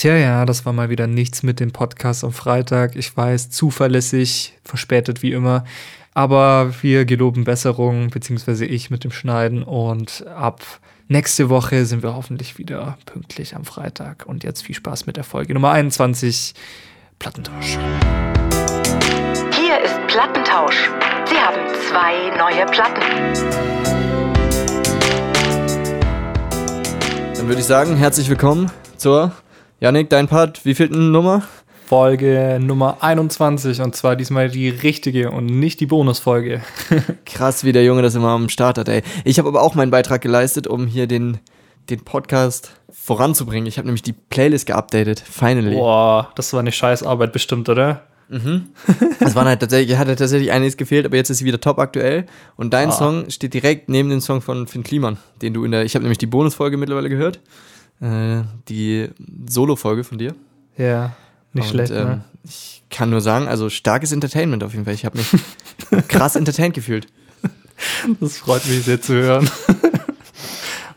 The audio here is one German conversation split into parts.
Tja, ja, das war mal wieder nichts mit dem Podcast am Freitag. Ich weiß, zuverlässig, verspätet wie immer. Aber wir geloben Besserung, beziehungsweise ich mit dem Schneiden. Und ab nächste Woche sind wir hoffentlich wieder pünktlich am Freitag. Und jetzt viel Spaß mit der Folge Nummer 21, Plattentausch. Hier ist Plattentausch. Sie haben zwei neue Platten. Dann würde ich sagen, herzlich willkommen zur Janik, dein Part, wie viel Nummer? Folge Nummer 21 und zwar diesmal die richtige und nicht die Bonusfolge. Krass, wie der Junge das immer am Start hat, ey. Ich habe aber auch meinen Beitrag geleistet, um hier den, den Podcast voranzubringen. Ich habe nämlich die Playlist geupdatet, finally. Boah, das war eine Scheißarbeit bestimmt, oder? Mhm. Es waren halt tatsächlich, hatte tatsächlich einiges gefehlt, aber jetzt ist sie wieder top aktuell. Und dein ah. Song steht direkt neben dem Song von Finn Kliman, den du in der, ich habe nämlich die Bonusfolge mittlerweile gehört äh, die Solo-Folge von dir. Ja, nicht Und, schlecht. Ähm, ne? Ich kann nur sagen, also starkes Entertainment auf jeden Fall. Ich habe mich krass entertained gefühlt. Das freut mich sehr zu hören.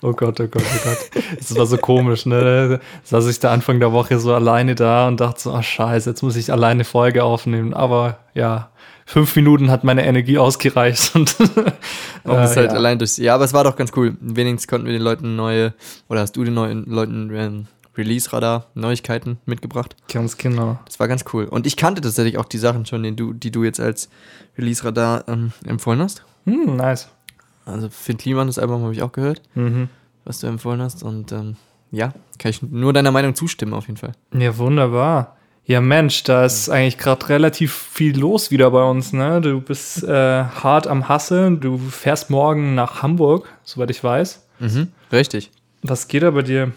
Oh Gott, oh Gott, oh Gott. Das war so komisch, ne? Saß ich da Anfang der Woche so alleine da und dachte so, ach scheiße, jetzt muss ich alleine Folge aufnehmen. Aber ja, fünf Minuten hat meine Energie ausgereicht. Und um äh, es halt ja. allein durch. Ja, aber es war doch ganz cool. Wenigstens konnten wir den Leuten neue, oder hast du den neuen Leuten ähm, Release-Radar, Neuigkeiten mitgebracht. Ganz genau. Das war ganz cool. Und ich kannte tatsächlich auch die Sachen schon, die du, die du jetzt als Release-Radar ähm, empfohlen hast. Hm, nice. Also Finn Kliman, das Album habe ich auch gehört, mhm. was du empfohlen hast. Und ähm, ja, kann ich nur deiner Meinung zustimmen auf jeden Fall. Ja, wunderbar. Ja, Mensch, da ist eigentlich gerade relativ viel los wieder bei uns. Ne? Du bist äh, hart am Hasseln. Du fährst morgen nach Hamburg, soweit ich weiß. Mhm, richtig. Was geht da bei dir?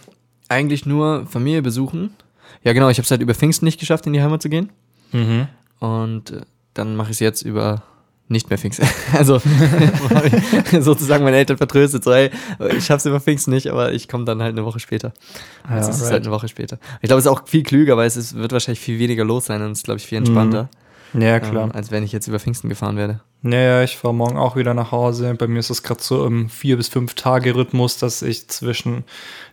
Eigentlich nur Familie besuchen. Ja, genau. Ich habe es halt über Pfingsten nicht geschafft, in die Heimat zu gehen. Mhm. Und äh, dann mache ich es jetzt über nicht mehr Pfingsten. Also sozusagen meine Eltern vertröstet, so hey, ich schaff's über Pfingsten nicht, aber ich komme dann halt eine Woche später. Ja, also es ist halt eine Woche später. Ich glaube, es ist auch viel klüger, weil es ist, wird wahrscheinlich viel weniger los sein und es ist, glaube ich, viel entspannter. Mhm. Ja, klar. Ähm, als wenn ich jetzt über Pfingsten gefahren werde. Naja, ich fahre morgen auch wieder nach Hause. Bei mir ist es gerade so im vier bis fünf Tage Rhythmus, dass ich zwischen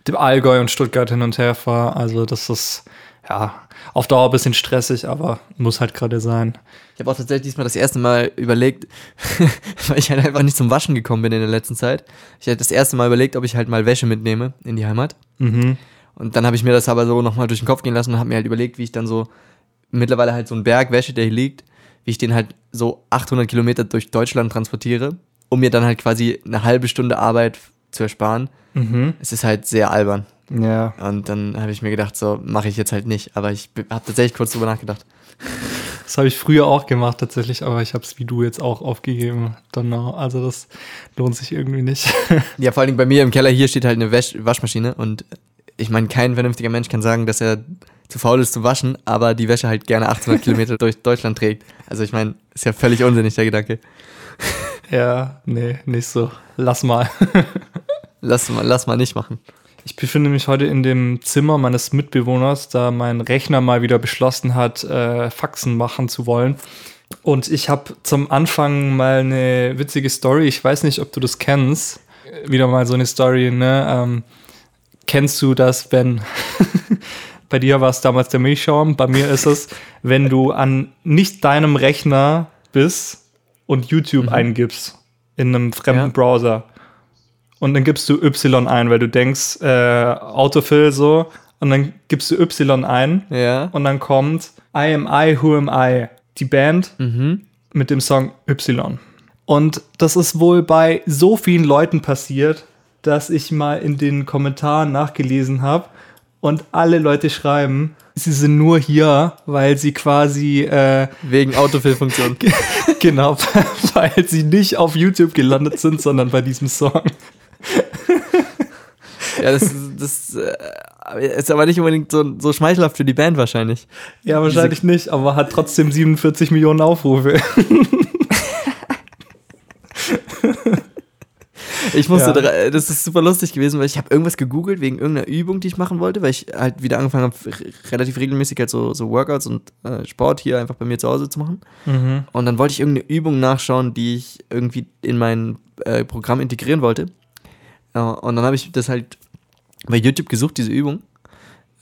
dem Allgäu und Stuttgart hin und her fahre. Also das ist ja, auf Dauer ein bisschen stressig, aber muss halt gerade sein. Ich habe auch tatsächlich diesmal das erste Mal überlegt, weil ich halt einfach nicht zum Waschen gekommen bin in der letzten Zeit. Ich hatte das erste Mal überlegt, ob ich halt mal Wäsche mitnehme in die Heimat. Mhm. Und dann habe ich mir das aber so nochmal durch den Kopf gehen lassen und habe mir halt überlegt, wie ich dann so mittlerweile halt so einen Berg Wäsche, der hier liegt, wie ich den halt so 800 Kilometer durch Deutschland transportiere, um mir dann halt quasi eine halbe Stunde Arbeit zu ersparen. Mhm. Es ist halt sehr albern. Ja. Und dann habe ich mir gedacht, so mache ich jetzt halt nicht. Aber ich habe tatsächlich kurz drüber nachgedacht. Das habe ich früher auch gemacht tatsächlich, aber ich habe es wie du jetzt auch aufgegeben. Donner. Also das lohnt sich irgendwie nicht. Ja, vor allem bei mir im Keller hier steht halt eine Wasch Waschmaschine und ich meine, kein vernünftiger Mensch kann sagen, dass er zu faul ist zu waschen, aber die Wäsche halt gerne 800 Kilometer durch Deutschland trägt. Also ich meine, ist ja völlig unsinnig der Gedanke. Ja, nee, nicht so. Lass mal. lass mal, lass mal nicht machen. Ich befinde mich heute in dem Zimmer meines Mitbewohners, da mein Rechner mal wieder beschlossen hat, äh, Faxen machen zu wollen. Und ich habe zum Anfang mal eine witzige Story. Ich weiß nicht, ob du das kennst. Wieder mal so eine Story, ne? Ähm, kennst du das, wenn bei dir war es damals der Milchschaum, bei mir ist es, wenn du an nicht deinem Rechner bist und YouTube mhm. eingibst in einem fremden ja. Browser und dann gibst du Y ein, weil du denkst, äh, Autofill so, und dann gibst du Y ein ja. und dann kommt I am I, who am I, die Band mhm. mit dem Song Y. Und das ist wohl bei so vielen Leuten passiert, dass ich mal in den Kommentaren nachgelesen habe und alle Leute schreiben, sie sind nur hier, weil sie quasi äh, wegen Autofill-Funktion. genau, weil sie nicht auf YouTube gelandet sind, sondern bei diesem Song. Ja, das, das äh, ist aber nicht unbedingt so, so schmeichelhaft für die Band wahrscheinlich. Ja, wahrscheinlich Diese nicht, aber hat trotzdem 47 Millionen Aufrufe. Ich musste, ja. das ist super lustig gewesen, weil ich habe irgendwas gegoogelt wegen irgendeiner Übung, die ich machen wollte, weil ich halt wieder angefangen habe, relativ regelmäßig halt so, so Workouts und äh, Sport hier einfach bei mir zu Hause zu machen. Mhm. Und dann wollte ich irgendeine Übung nachschauen, die ich irgendwie in mein äh, Programm integrieren wollte. Ja, und dann habe ich das halt bei YouTube gesucht, diese Übung.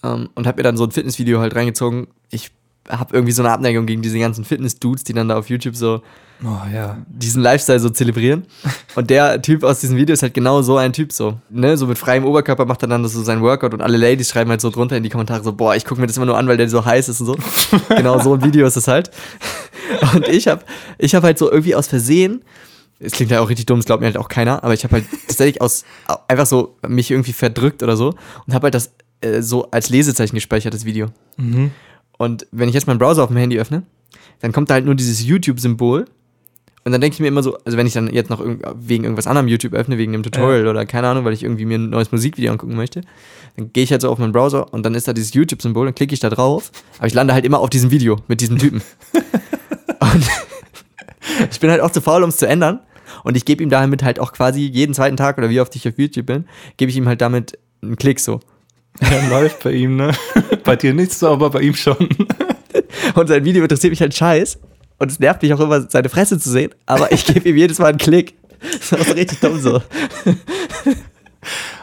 ähm, und habe mir dann so ein Fitnessvideo halt reingezogen. Ich habe irgendwie so eine Abneigung gegen diese ganzen Fitness-Dudes, die dann da auf YouTube so Oh ja. diesen Lifestyle so zelebrieren. Und der Typ aus diesem Video ist halt genau so ein Typ so. Ne? So mit freiem Oberkörper macht er dann so sein Workout und alle Ladies schreiben halt so drunter in die Kommentare so, boah, ich gucke mir das immer nur an, weil der so heiß ist und so. genau so ein Video ist es halt. Und ich habe ich hab halt so irgendwie aus Versehen, es klingt ja auch richtig dumm, das glaubt mir halt auch keiner, aber ich habe halt tatsächlich aus einfach so mich irgendwie verdrückt oder so und habe halt das äh, so als Lesezeichen gespeichert, das Video. Und wenn ich jetzt meinen Browser auf dem Handy öffne, dann kommt da halt nur dieses YouTube-Symbol. Und dann denke ich mir immer so, also wenn ich dann jetzt noch irgend- wegen irgendwas anderem YouTube öffne, wegen dem Tutorial oder keine Ahnung, weil ich irgendwie mir ein neues Musikvideo angucken möchte, dann gehe ich halt so auf meinen Browser und dann ist da dieses YouTube-Symbol, dann klicke ich da drauf, aber ich lande halt immer auf diesem Video mit diesem Typen. und ich bin halt auch zu faul, um es zu ändern. Und ich gebe ihm damit halt auch quasi jeden zweiten Tag oder wie oft ich auf YouTube bin, gebe ich ihm halt damit einen Klick so. Ja, läuft bei ihm, ne? bei dir nicht so, aber bei ihm schon. Und sein Video interessiert mich halt scheiß. Und es nervt mich auch immer, seine Fresse zu sehen. Aber ich gebe ihm jedes Mal einen Klick. Das ist richtig dumm so.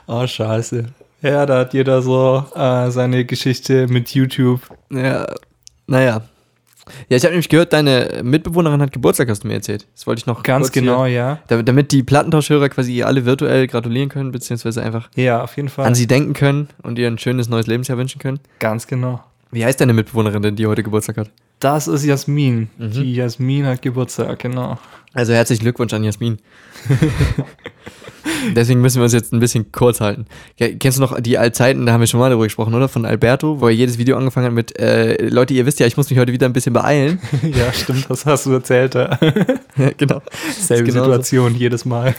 Oh, scheiße. Ja, da hat jeder so äh, seine Geschichte mit YouTube. Ja, naja. Ja, ich habe nämlich gehört, deine Mitbewohnerin hat Geburtstag, hast du mir erzählt. Das wollte ich noch Ganz genau, hier- ja. Da- Damit die Plattentauschhörer quasi alle virtuell gratulieren können, beziehungsweise einfach Ja, auf jeden Fall. an sie denken können und ihr ein schönes neues Lebensjahr wünschen können. Ganz genau. Wie heißt deine Mitbewohnerin denn, die heute Geburtstag hat? Das ist Jasmin. Mhm. Die Jasmin hat Geburtstag, genau. Also herzlichen Glückwunsch an Jasmin. Deswegen müssen wir uns jetzt ein bisschen kurz halten. Kennst du noch die Altzeiten, da haben wir schon mal darüber gesprochen, oder? Von Alberto, wo er jedes Video angefangen hat mit, äh, Leute, ihr wisst ja, ich muss mich heute wieder ein bisschen beeilen. ja, stimmt, das hast du erzählt. Ja. ja, genau. Selbe. Situation jedes Mal.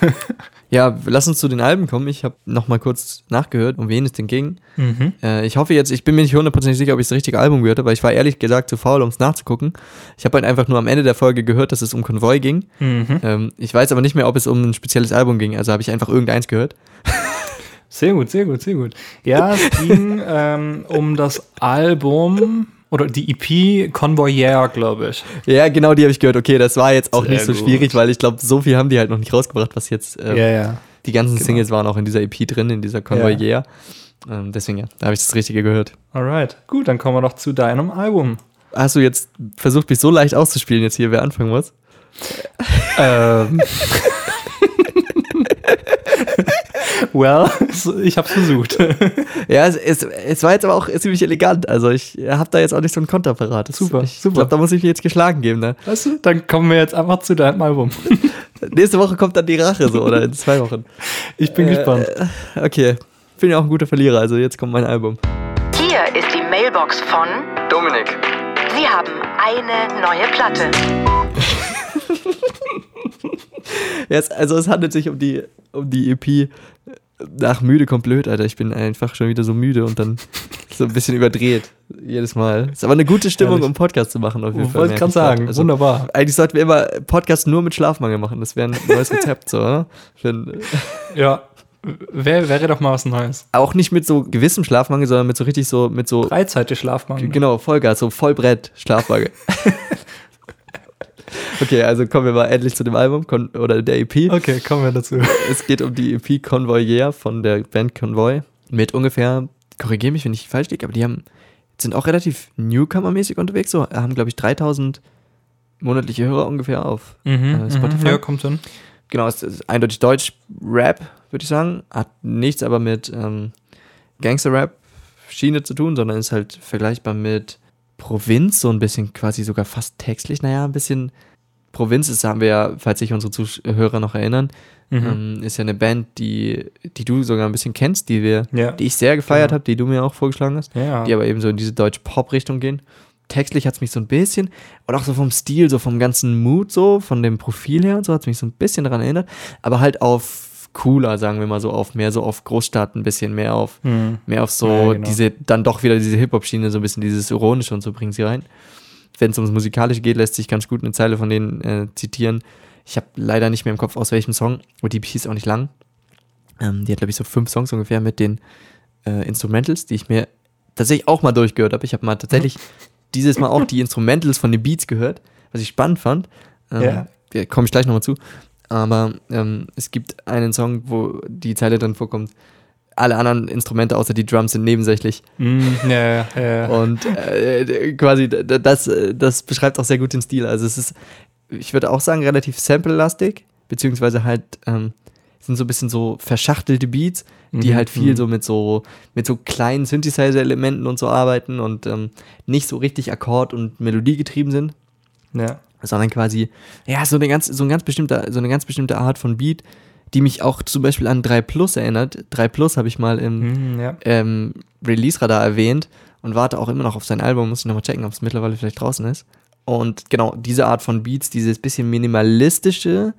Ja, lass uns zu den Alben kommen. Ich habe noch mal kurz nachgehört, um wen es denn ging. mhm. Äh, ich hoffe jetzt, ich bin mir nicht hundertprozentig sicher, ob ich das richtige Album gehört habe, weil ich war ehrlich gesagt zu faul, um es nachzugucken. Ich habe halt einfach nur am Ende der Folge gehört, dass es um Konvoi ging. Mhm. Ähm, ich weiß aber nicht mehr, ob es um ein spezielles Album ging, also habe ich einfach irgendeins gehört. Sehr gut, sehr gut, sehr gut. Ja, es ging ähm, um das Album oder die EP Convoyeur, glaube ich. Ja, genau, die habe ich gehört. Okay, das war jetzt auch Sehr nicht so gut. schwierig, weil ich glaube, so viel haben die halt noch nicht rausgebracht, was jetzt ähm, ja. die ganzen Genau. Singles waren auch in dieser EP drin, in dieser Convoy Yeah. Ähm, deswegen ja, da habe ich das Richtige gehört. Alright, gut, dann kommen wir doch zu deinem Album. Hast du jetzt versucht, mich so leicht auszuspielen jetzt hier, wer anfangen muss? ähm. well, ich hab's versucht. Ja, es, es, es war jetzt aber auch ziemlich elegant. Also ich habe da jetzt auch nicht so einen Konterparat. Das- Super, ich super. glaube, da muss ich mir jetzt geschlagen geben. Ne? Weißt du, dann kommen wir jetzt einfach zu deinem Album. Nächste Woche kommt dann die Rache so oder in zwei Wochen. Ich bin Äh, gespannt. Okay, bin ja auch ein guter Verlierer. Also jetzt kommt mein Album. Hier ist die Mailbox von Dominik. Sie haben eine neue Platte. Ja, es, also es handelt sich um die, um die EP nach müde kommt blöd, Alter. Ich bin einfach schon wieder so müde und dann so ein bisschen überdreht. Jedes Mal. Ist aber eine gute Stimmung, Herrlich. um Podcast zu machen, auf jeden Ich Fall. wollte gerade sagen, Also, wunderbar. Eigentlich sollten wir immer Podcast nur mit Schlafmangel machen. Das wäre ein neues Rezept, so, oder? Ja, wär, wäre doch mal was Neues. auch nicht mit so gewissem Schlafmangel, sondern mit so richtig so, mit so, Freizeit Schlafmangel. genau, Vollgas, so Vollbrett Schlafmangel. okay, also kommen wir mal endlich zu dem Album oder der EP. Okay, kommen wir dazu. Es geht um die EP Convoy Yeah von der Band Convoy. Mit ungefähr, korrigiere mich, wenn ich falsch liege, aber die haben, sind auch relativ Newcomer-mäßig unterwegs. So, haben, glaube ich, 3000 monatliche Hörer ungefähr auf Mhm, äh, Spotify. mhm. Ja, kommt hin. Genau, es ist eindeutig Deutsch Rap, würde ich sagen. Hat nichts aber mit ähm, Gangster-Rap-Schiene zu tun, sondern ist halt vergleichbar mit Provinz, so ein bisschen quasi sogar fast textlich. Naja, ein bisschen Provinz ist, haben wir ja, falls sich unsere Zuhörer noch erinnern, Mhm. ähm, ist ja eine Band, die, die du sogar ein bisschen kennst, die wir, Ja. die ich sehr gefeiert Genau. habe, die du mir auch vorgeschlagen hast, Ja. die aber eben so in diese Deutsch-Pop-Richtung gehen. Textlich hat es mich so ein bisschen, und auch so vom Stil, so vom ganzen Mut, so, von dem Profil her und so, hat es mich so ein bisschen daran erinnert, aber halt auf cooler, sagen wir mal so, auf mehr so auf Großstadt ein bisschen, mehr auf, Mhm. mehr auf so Ja, genau. diese, dann doch wieder diese Hip-Hop-Schiene, so ein bisschen dieses Ironische und so bringen sie rein. Wenn es ums Musikalische geht, lässt sich ganz gut eine Zeile von denen äh, zitieren. Ich habe leider nicht mehr im Kopf, aus welchem Song, und die ist auch nicht lang. Ähm, die hat, glaube ich, so fünf Songs ungefähr mit den äh, Instrumentals, die ich mir tatsächlich auch mal durchgehört habe. Ich habe mal tatsächlich dieses Mal auch die Instrumentals von den Beats gehört, was ich spannend fand. Ähm, Ja. Da komme ich gleich nochmal zu. Aber ähm, es gibt einen Song, wo die Zeile drin vorkommt. Alle anderen Instrumente außer die Drums sind nebensächlich. Mm, ja, ja. Und äh, quasi d- d- das, äh, das beschreibt auch sehr gut den Stil. Also es ist, ich würde auch sagen, relativ sample-lastig, beziehungsweise halt ähm, sind so ein bisschen so verschachtelte Beats, die Mhm, halt viel mhm. so mit so mit so kleinen Synthesizer-Elementen und so arbeiten und ähm, nicht so richtig Akkord- und Melodie getrieben sind, ja. sondern quasi ja so eine ganz so ein ganz bestimmte so eine ganz bestimmte Art von Beat, die mich auch zum Beispiel an 3 Plus erinnert. 3 Plus habe ich mal im Mm, ja. ähm, Release-Radar erwähnt und warte auch immer noch auf sein Album. Muss ich nochmal checken, ob es mittlerweile vielleicht draußen ist. Und genau, diese Art von Beats, dieses bisschen minimalistische,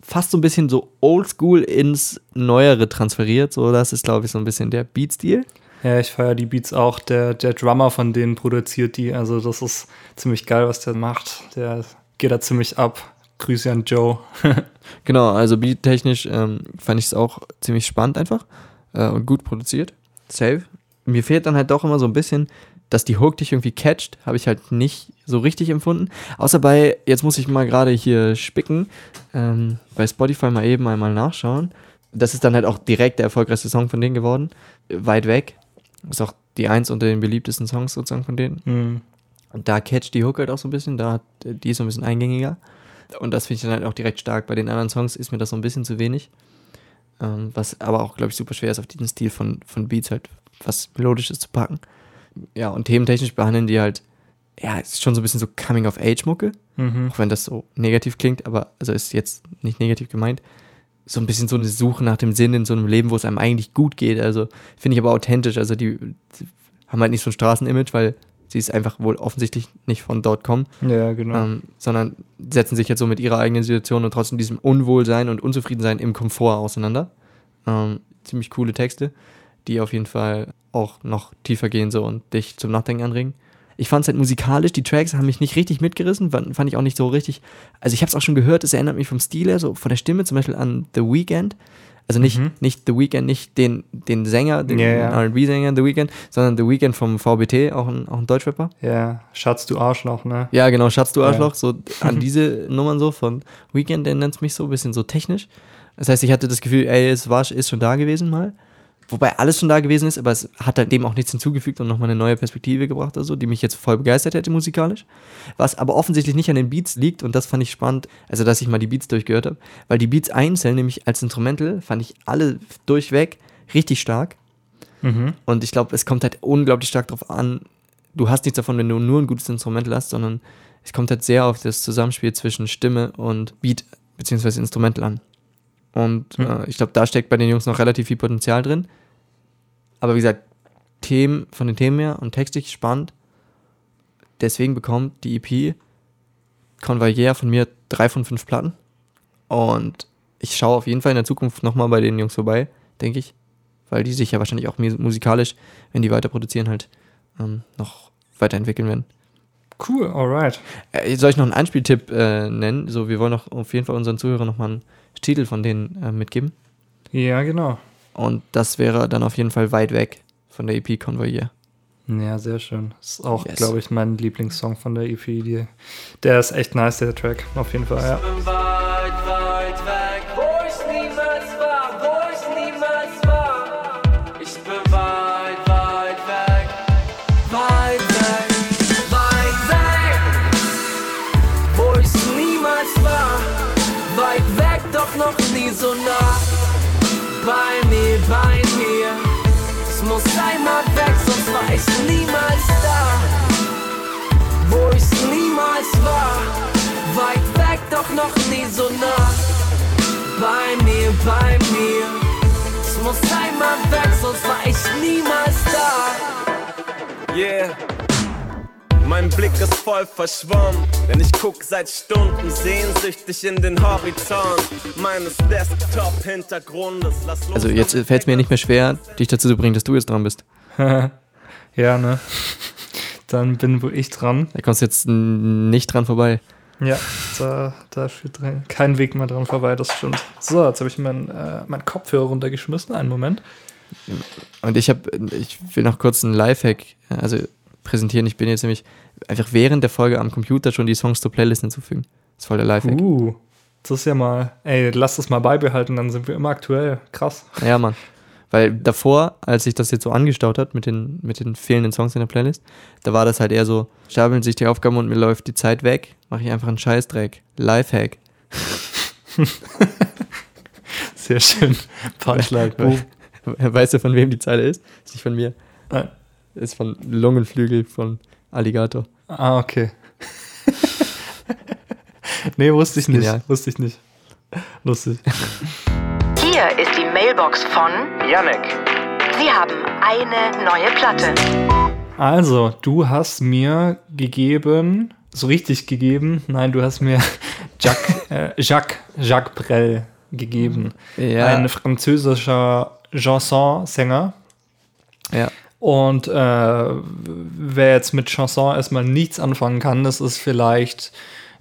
fast so ein bisschen so oldschool ins Neuere transferiert. So, das ist, glaube ich, so ein bisschen der Beat-Stil. Ja, ich feiere die Beats auch. Der, der Drummer von denen produziert die. Also, das ist ziemlich geil, was der macht. Der geht da ziemlich ab. Grüße an Joe. Genau, also beattechnisch ähm, fand ich es auch ziemlich spannend einfach äh, und gut produziert. Safe. Mir fehlt dann halt doch immer so ein bisschen, dass die Hook dich irgendwie catcht, habe ich halt nicht so richtig empfunden. Außer bei, jetzt muss ich mal gerade hier spicken, ähm, bei Spotify mal eben einmal nachschauen. Das ist dann halt auch direkt der erfolgreichste Song von denen geworden. Weit weg. Ist auch die eins unter den beliebtesten Songs sozusagen von denen. Mm, Und da catcht die Hook halt auch so ein bisschen, da die ist so ein bisschen eingängiger. Und das finde ich dann halt auch direkt stark. Bei den anderen Songs ist mir das so ein bisschen zu wenig. Ähm, was aber auch, glaube ich, super schwer ist, auf diesen Stil von, von Beats halt was Melodisches zu packen. Ja, und thementechnisch behandeln die halt, ja, es ist schon so ein bisschen so Coming-of-Age-Mucke, mhm. auch wenn das so negativ klingt, aber also ist jetzt nicht negativ gemeint. So ein bisschen so eine Suche nach dem Sinn in so einem Leben, wo es einem eigentlich gut geht. Also finde ich aber authentisch. Also die, die haben halt nicht so ein Straßenimage, weil sie ist einfach wohl offensichtlich nicht von dort kommen, Ja, genau. ähm, sondern setzen sich jetzt so mit ihrer eigenen Situation und trotzdem diesem Unwohlsein und Unzufriedensein im Komfort auseinander. Ähm, ziemlich coole Texte, die auf jeden Fall auch noch tiefer gehen so und dich zum Nachdenken anregen. Ich fand es halt musikalisch, die Tracks haben mich nicht richtig mitgerissen, fand, ich auch nicht so richtig. Also ich habe es auch schon gehört, es erinnert mich vom Stil her, so von der Stimme zum Beispiel an The Weeknd. Also nicht, Mhm. nicht The Weeknd, nicht den, den Sänger, den ja. R&B-Sänger The Weeknd, sondern The Weeknd vom VBT, auch ein, auch ein Deutschrapper. ja, Schatz, du Arschloch, ne? Ja, genau, Schatz, du. Arschloch, so an diese Nummern so von Weekend erinnert es mich so ein bisschen so technisch. Das heißt, ich hatte das Gefühl, ey, es war, ist schon da gewesen mal. Wobei alles schon da gewesen ist, aber es hat halt dem auch nichts hinzugefügt und nochmal eine neue Perspektive gebracht oder so, die mich jetzt voll begeistert hätte musikalisch. Was aber offensichtlich nicht an den Beats liegt und das fand ich spannend, also dass ich mal die Beats durchgehört habe. Weil die Beats einzeln, nämlich als Instrumental, fand ich alle durchweg richtig stark. Mhm. Und ich glaube, es kommt halt unglaublich stark darauf an, du hast nichts davon, wenn du nur ein gutes Instrumental hast, sondern es kommt halt sehr auf das Zusammenspiel zwischen Stimme und Beat beziehungsweise Instrumental an. Und Hm. äh, ich glaube, da steckt bei den Jungs noch relativ viel Potenzial drin. Aber wie gesagt, Themen von den Themen her und textlich spannend. Deswegen bekommt die EP Convoyeur von mir drei von fünf Platten. Und ich schaue auf jeden Fall in der Zukunft nochmal bei den Jungs vorbei, denke ich. Weil die sich ja wahrscheinlich auch mus- musikalisch, wenn die weiter produzieren, halt ähm, noch weiterentwickeln werden. Cool, alright. Äh, soll ich noch einen Einspieltipp äh, nennen? So, wir wollen auch auf jeden Fall unseren Zuhörern nochmal einen Titel von denen äh, mitgeben. Ja, genau. Und das wäre dann auf jeden Fall weit weg von der EP Convoyeur. Ja, sehr schön. Ist auch, Yes. glaube ich, mein Lieblingssong von der EP. Die, der ist echt nice, der Track. Auf jeden Fall, ja. War. Weit weg, doch noch nie so nah. Bei mir, bei mir. Es muss einmal weg, sonst war ich niemals da. Yeah. Mein Blick ist voll verschwommen, denn ich guck seit Stunden sehnsüchtig in den Horizont meines Desktop-Hintergrundes. Lass los, Also jetzt fällt es mir nicht mehr schwer, dich dazu zu bringen, dass du jetzt dran bist. Ja, ne? Dann bin wohl ich dran. Da kommst du jetzt nicht dran vorbei. Ja, da, da führt kein Weg mehr dran vorbei, das stimmt. So, jetzt habe ich meinen äh, mein Kopfhörer runtergeschmissen. Einen Moment. Und ich habe, ich will noch kurz einen Lifehack, äh, also präsentieren. Ich bin jetzt nämlich einfach während der Folge am Computer schon die Songs zur Playlist hinzufügen. Das ist voll der Lifehack. Uh, das ist ja mal, ey, lass das mal beibehalten, dann sind wir immer aktuell. Krass. Ja, Mann. Weil davor, als sich das jetzt so angestaut hat mit den, mit den fehlenden Songs in der Playlist, da war das halt eher so, stapeln sich die Aufgaben und mir läuft die Zeit weg, mache ich einfach einen Scheißdreck. Lifehack. Sehr schön. Punchline. Boom. Weißt du, von wem die Zeile ist? Ist nicht von mir. Nein. Ist von Lungenflügel von Alligator. Ah, okay. nee, wusste ich nicht. Wusste ich nicht. Lustig. Mailbox von Yannick. Sie haben eine neue Platte. Also, du hast mir gegeben, so richtig gegeben, nein, du hast mir Jacques, äh, Jacques, Jacques Brel gegeben. Ja. Ein französischer Chanson-Sänger. Ja. Und äh, wer jetzt mit Chanson erstmal nichts anfangen kann, das ist vielleicht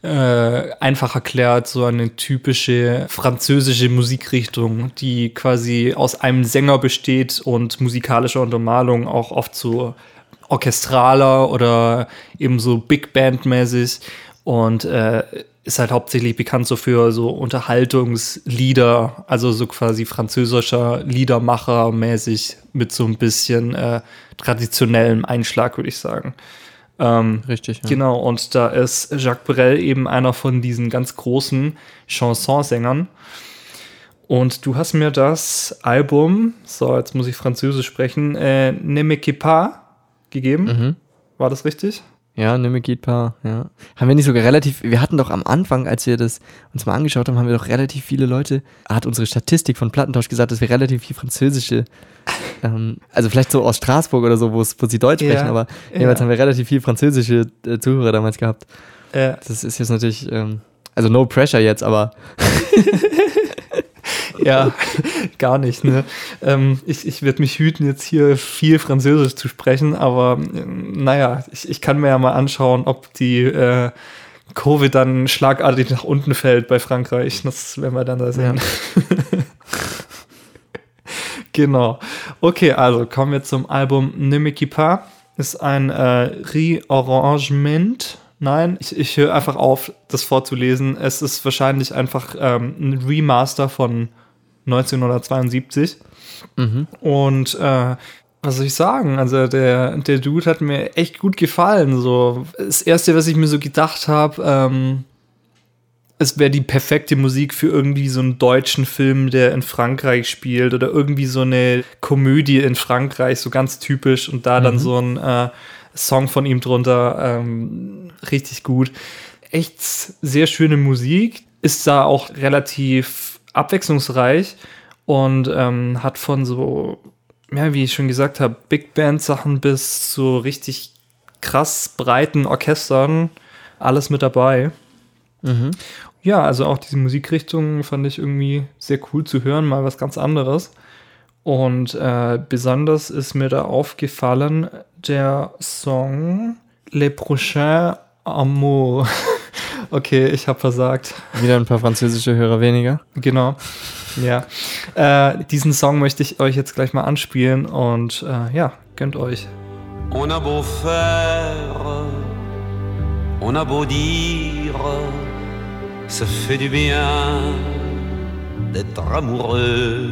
äh, einfach erklärt so eine typische französische Musikrichtung, die quasi aus einem Sänger besteht und musikalischer Untermalung auch oft so orchestraler oder eben so Big Band mäßig und äh, ist halt hauptsächlich bekannt so für so Unterhaltungslieder, also so quasi französischer Liedermacher mäßig mit so ein bisschen äh, traditionellem Einschlag, würde ich sagen. Ähm, Richtig. Ja. Genau, und da ist Jacques Brel eben einer von diesen ganz großen Chansonsängern. Und du hast mir das Album, so jetzt muss ich Französisch sprechen, äh, Ne pas gegeben. Mhm. War das richtig? Ja, ne Guide Paar, ja. Haben wir nicht sogar relativ, wir hatten doch am Anfang, als wir das uns mal angeschaut haben, haben wir doch relativ viele Leute, hat unsere Statistik von Plattentausch gesagt, dass wir relativ viel französische, ähm, also vielleicht so aus Straßburg oder so, wo sie Deutsch Ja, sprechen, aber ja. jeweils haben wir relativ viel französische äh, Zuhörer damals gehabt. Äh, Das ist jetzt natürlich, ähm, also no pressure jetzt, aber ja, gar nicht. Ne? Ähm, ich ich werde mich hüten, jetzt hier viel Französisch zu sprechen, aber ähm, naja, ich, ich kann mir ja mal anschauen, ob die äh, Kurve dann schlagartig nach unten fällt bei Frankreich. Das werden wir dann da sehen. genau. Okay, also kommen wir zum Album Ne me quitte pas. Ist ein äh, Rearrangement. Nein, ich, ich höre einfach auf, das vorzulesen. Es ist wahrscheinlich einfach ähm, ein Remaster von 1972. Und äh, was soll ich sagen? Also der, der Dude hat mir echt gut gefallen. So das erste, was ich mir so gedacht habe, ähm, es wäre die perfekte Musik für irgendwie so einen deutschen Film, der in Frankreich spielt oder irgendwie so eine Komödie in Frankreich, so ganz typisch und da dann so ein äh, Song von ihm drunter, ähm, richtig gut. Echt sehr schöne Musik, ist da auch relativ abwechslungsreich und ähm, hat von so, ja, wie ich schon gesagt habe, Big Band Sachen bis so richtig krass breiten Orchestern, alles mit dabei. Ja, also auch diese Musikrichtung fand ich irgendwie sehr cool zu hören, mal was ganz anderes. Und äh, besonders ist mir da aufgefallen der Song Les Prochains Amours. okay, ich habe versagt. wieder ein paar französische Hörer weniger. Genau. Ja. Äh, diesen Song möchte ich euch jetzt gleich mal anspielen und äh, ja, gönnt euch. On a beau faire, on a beau dire, ça fait du bien d'être amoureux.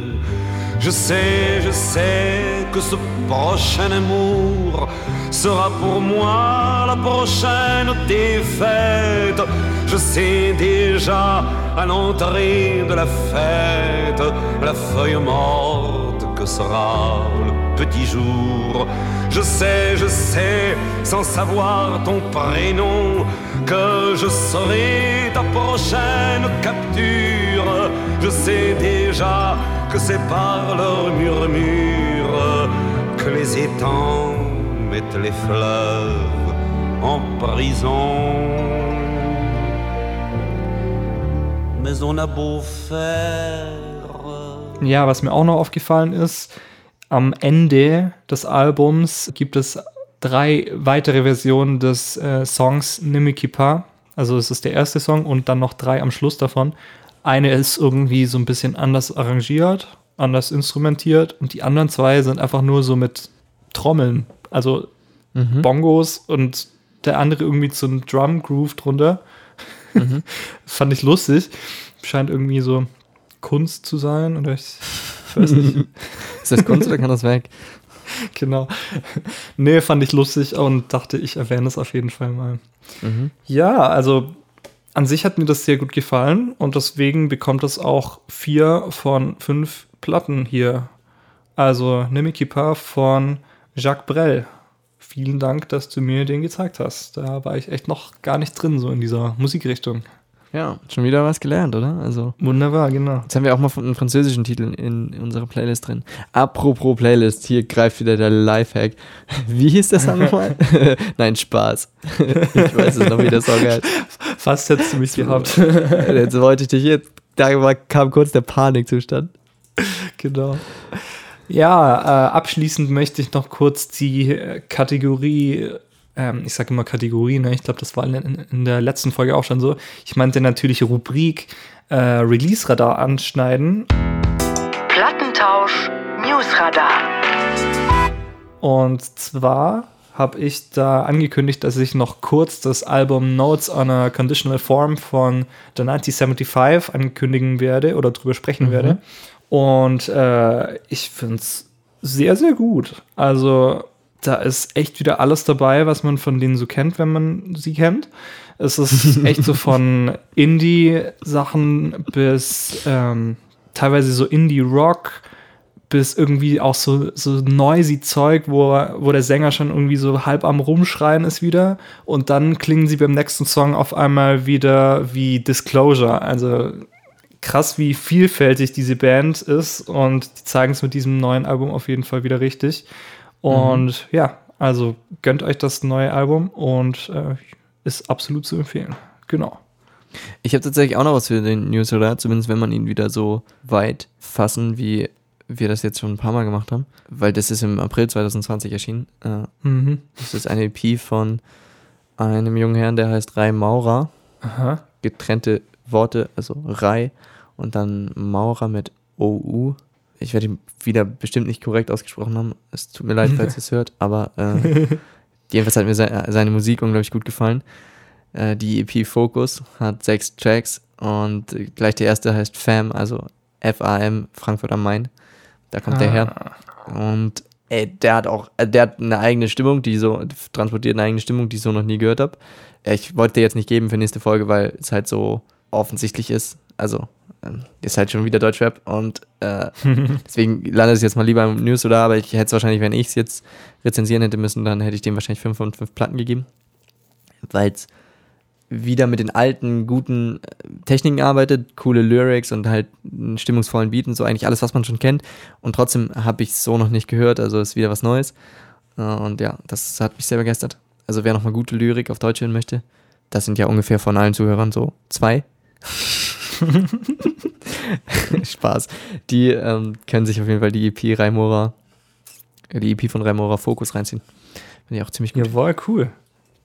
Je sais, je sais que ce prochain amour sera pour moi la prochaine défaite. Je sais déjà à l'entrée de la fête la feuille morte que sera le petit jour. Je sais, je sais, sans savoir ton prénom, que je serai ta prochaine capture. Je sais déjà que c'est par leur murmure que les étangs mettent les fleuves en prison. Mais on a beau faire. Ja, was mir auch noch aufgefallen ist, am Ende des Albums gibt es drei weitere Versionen des äh, Songs Nimikipa. Also es ist der erste Song und dann noch drei am Schluss davon. Eine ist irgendwie so ein bisschen anders arrangiert, anders instrumentiert und die anderen zwei sind einfach nur so mit Trommeln, also Bongos und der andere irgendwie so ein Drum Groove drunter. Fand ich lustig. Scheint irgendwie so Kunst zu sein oder ich, weiß nicht. Ist das Kunst oder kann das weg? genau. Nee, fand ich lustig und dachte, ich erwähne es auf jeden Fall mal. Ja, also an sich hat mir das sehr gut gefallen und deswegen bekommt es auch vier von fünf Platten hier. Also Nimikipa von Jacques Brel. Vielen Dank, dass du mir den gezeigt hast. Da war ich echt noch gar nicht drin, so in dieser Musikrichtung. Ja, schon wieder was gelernt, oder? Also, Wunderbar, genau. jetzt haben wir auch mal von- einen französischen Titel in unserer Playlist drin. Apropos Playlist, hier greift wieder der Lifehack. Wie hieß das nochmal? Nein, Spaß. ich weiß es noch, wie der Song heißt. Fast hättest du mich gehabt. Jetzt wollte ich dich jetzt, da kam kurz der Panikzustand. Genau. Ja, äh, abschließend möchte ich noch kurz die äh, Kategorie, ähm, ich sage immer Kategorie, ne? ich glaube, das war in, in der letzten Folge auch schon so. Ich meinte natürlich Rubrik äh, Release-Radar anschneiden. Plattentausch Newsradar. Und zwar habe ich da angekündigt, dass ich noch kurz das Album Notes on a Conditional Form von The 1975 ankündigen werde oder drüber sprechen werde. Und äh, ich finde es sehr, sehr gut. Also da ist echt wieder alles dabei, was man von denen so kennt, wenn man sie kennt. Es ist echt so von Indie-Sachen bis ähm, teilweise so Indie-Rock bis irgendwie auch so, so noisy Zeug, wo, wo der Sänger schon irgendwie so halb am Rumschreien ist wieder. Und dann klingen sie beim nächsten Song auf einmal wieder wie Disclosure. Also krass, wie vielfältig diese Band ist. Und die zeigen es mit diesem neuen Album auf jeden Fall wieder richtig. Und ja, also gönnt euch das neue Album und äh, ist absolut zu empfehlen. Genau. Ich habe tatsächlich auch noch was für den Newsletter, zumindest wenn man ihn wieder so weit fassen, wie wir das jetzt schon ein paar Mal gemacht haben. Weil das ist im April 2020 erschienen. Äh, Mhm. Das ist eine EP von einem jungen Herrn, der heißt Rai Maurer. Aha. Getrennte Worte, also Rai und dann Maurer mit OU. Ich werde ihn wieder bestimmt nicht korrekt ausgesprochen haben. Es tut mir leid, falls ihr es hört, aber äh, jedenfalls hat mir se seine Musik unglaublich gut gefallen. Äh, die EP Focus hat sechs Tracks und gleich der erste heißt FAM, also F-A-M, Frankfurt am Main. Da kommt der her. Und ey, der hat auch, äh, der hat eine eigene Stimmung, die so, transportiert eine eigene Stimmung, die ich so noch nie gehört habe. Ich wollte dir jetzt nicht geben für nächste Folge, weil es halt so offensichtlich ist. Also, ähm, ist halt schon wieder Deutschrap und äh, deswegen landet es jetzt mal lieber im News oder, aber ich hätte es wahrscheinlich, wenn ich es jetzt rezensieren hätte müssen, dann hätte ich dem wahrscheinlich 5 von 5 Platten gegeben. Weil es wieder mit den alten, guten äh, Techniken arbeitet, coole Lyrics und halt einen stimmungsvollen Beat und so, eigentlich alles, was man schon kennt. Und trotzdem habe ich es so noch nicht gehört, also ist wieder was Neues. Äh, Und ja, das hat mich sehr begeistert. Also wer nochmal gute Lyrik auf Deutsch hören möchte, das sind ja ungefähr von allen Zuhörern so zwei. Spaß. Die ähm, können sich auf jeden Fall die EP Reimora, äh, die EP von Reimora Focus reinziehen. Finde ich auch ziemlich gut. Jawohl, cool.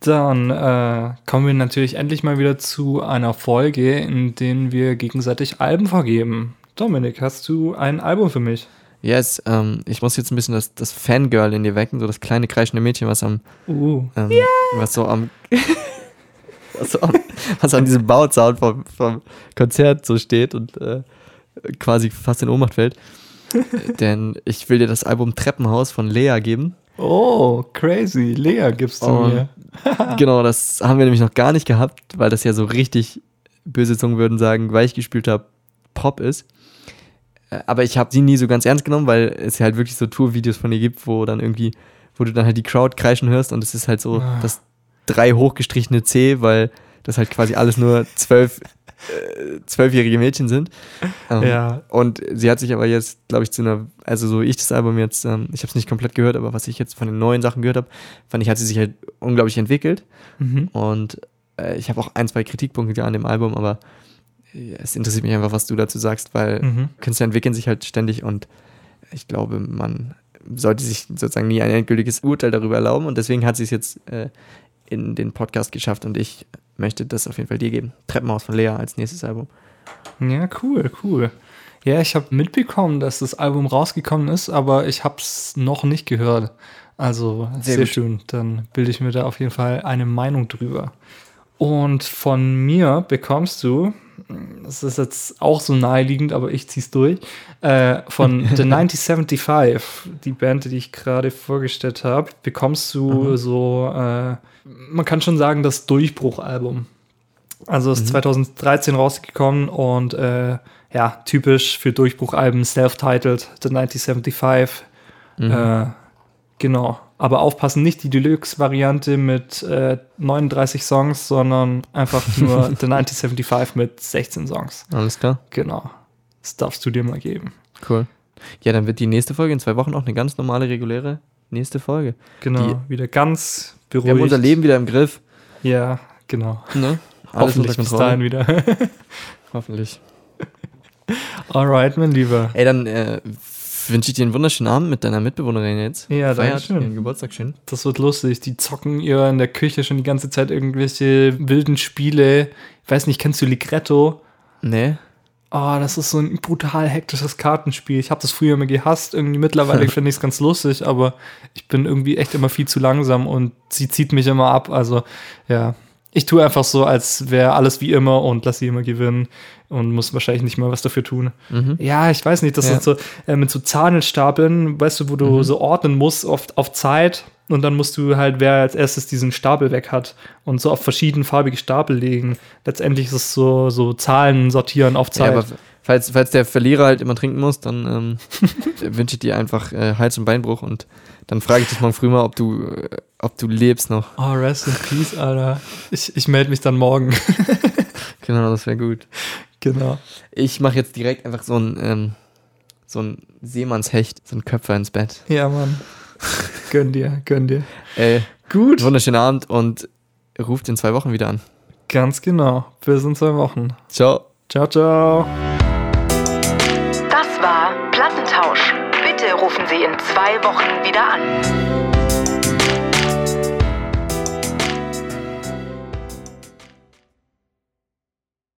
Dann äh, kommen wir natürlich endlich mal wieder zu einer Folge, in der wir gegenseitig Alben vergeben. Dominik, hast du ein Album für mich? Yes, ähm, ich muss jetzt ein bisschen das, das Fangirl in dir wecken, so das kleine kreischende Mädchen, was am, Uh. ähm, was so am, was, was an diesem Bauzaun vom, vom Konzert so steht und äh, quasi fast in Ohnmacht fällt. Denn ich will dir das Album Treppenhaus von Lea geben. Oh, crazy. Lea gibst du Und- mir. genau, das haben wir nämlich noch gar nicht gehabt, weil das ja so richtig, böse Zungen würden sagen, weichgespülter Pop ist. Äh, Aber ich habe sie nie so ganz ernst genommen, weil es ja halt wirklich so Tourvideos von ihr gibt, wo dann irgendwie, wo du dann halt die Crowd kreischen hörst und es ist halt so Ah. das drei hochgestrichene C, weil das halt quasi alles nur zwölf, äh, zwölfjährige Mädchen sind. Ähm, Ja. Und sie hat sich aber jetzt, glaube ich, zu einer, also so ich das Album jetzt, ähm, ich habe es nicht komplett gehört, aber was ich jetzt von den neuen Sachen gehört habe, fand ich, hat sie sich halt unglaublich entwickelt. Mhm. Und äh, ich habe auch ein, zwei Kritikpunkte an dem Album, aber äh, es interessiert mich einfach, was du dazu sagst, weil Mhm. Künstler entwickeln sich halt ständig und ich glaube, man sollte sich sozusagen nie ein endgültiges Urteil darüber erlauben und deswegen hat sie es jetzt äh, in den Podcast geschafft und ich möchte das auf jeden Fall dir geben. Treppenhaus von Lea als nächstes Album. Ja, cool, cool. Ja, ich habe mitbekommen, dass das Album rausgekommen ist, aber ich habe es noch nicht gehört. Also Sehr sehr, schön. Dann bilde ich mir da auf jeden Fall eine Meinung drüber. Und von mir bekommst du das ist jetzt auch so naheliegend, aber ich zieh's durch, äh, von The 1975, die Band, die ich gerade vorgestellt habe, bekommst du so, äh, man kann schon sagen, das Durchbruchalbum. Also ist 2013 rausgekommen und äh, ja, typisch für Durchbruchalben, self-titled, The 1975. Äh, genau. Aber aufpassen, nicht die Deluxe-Variante mit äh, 39 Songs, sondern einfach nur The 1975 mit 16 Songs. Alles klar. Genau. Das darfst du dir mal geben. Cool. Ja, dann wird die nächste Folge in zwei Wochen auch eine ganz normale, reguläre nächste Folge. Genau. Wieder ganz beruhigt. Wir haben unser Leben wieder im Griff. Ja, genau. Ne? Alles Hoffentlich bis dahin wieder. Hoffentlich. Alright, mein Lieber. Ey, dann äh, wünsche ich dir einen wunderschönen Abend mit deiner Mitbewohnerin jetzt. Ja, dankeschön. ihren Geburtstag schön. Das wird lustig. Die zocken ihr in der Küche schon die ganze Zeit irgendwelche wilden Spiele. Ich weiß nicht, kennst du Ligretto? Nee. Oh, das ist so ein brutal hektisches Kartenspiel. Ich habe das früher immer gehasst. Irgendwie mittlerweile finde ich es ganz lustig, aber ich bin irgendwie echt immer viel zu langsam und sie zieht mich immer ab. Also, ja. Ich tue einfach so, als wäre alles wie immer und lasse sie immer gewinnen und muss wahrscheinlich nicht mal was dafür tun. Ja, ich weiß nicht, das Ja. sind so äh, mit so Zahnelstapeln, weißt du, wo du so ordnen musst auf, auf Zeit und dann musst du halt, wer als erstes diesen Stapel weg hat und so auf verschiedenfarbige Stapel legen. Letztendlich ist es so, so Zahlen sortieren auf Ja, Zeit. aber falls, falls der Verlierer halt immer trinken muss, dann ähm, wünsche ich dir einfach äh, Hals- und Beinbruch und dann frage ich dich morgen früh mal, ob du, äh, ob du lebst noch. Oh, rest in peace, Alter. Ich, ich melde mich dann morgen. Genau, das wäre gut. genau. Ich mache jetzt direkt einfach so ein, ähm, so ein Seemannshecht, so ein Köpfer ins Bett. Ja, Mann. Gönn dir, gönn dir. Ey, Gut. wunderschönen Abend und ruft in zwei Wochen wieder an. Ganz genau. Bis in zwei Wochen. Ciao. Ciao, ciao. Zwei Wochen wieder an.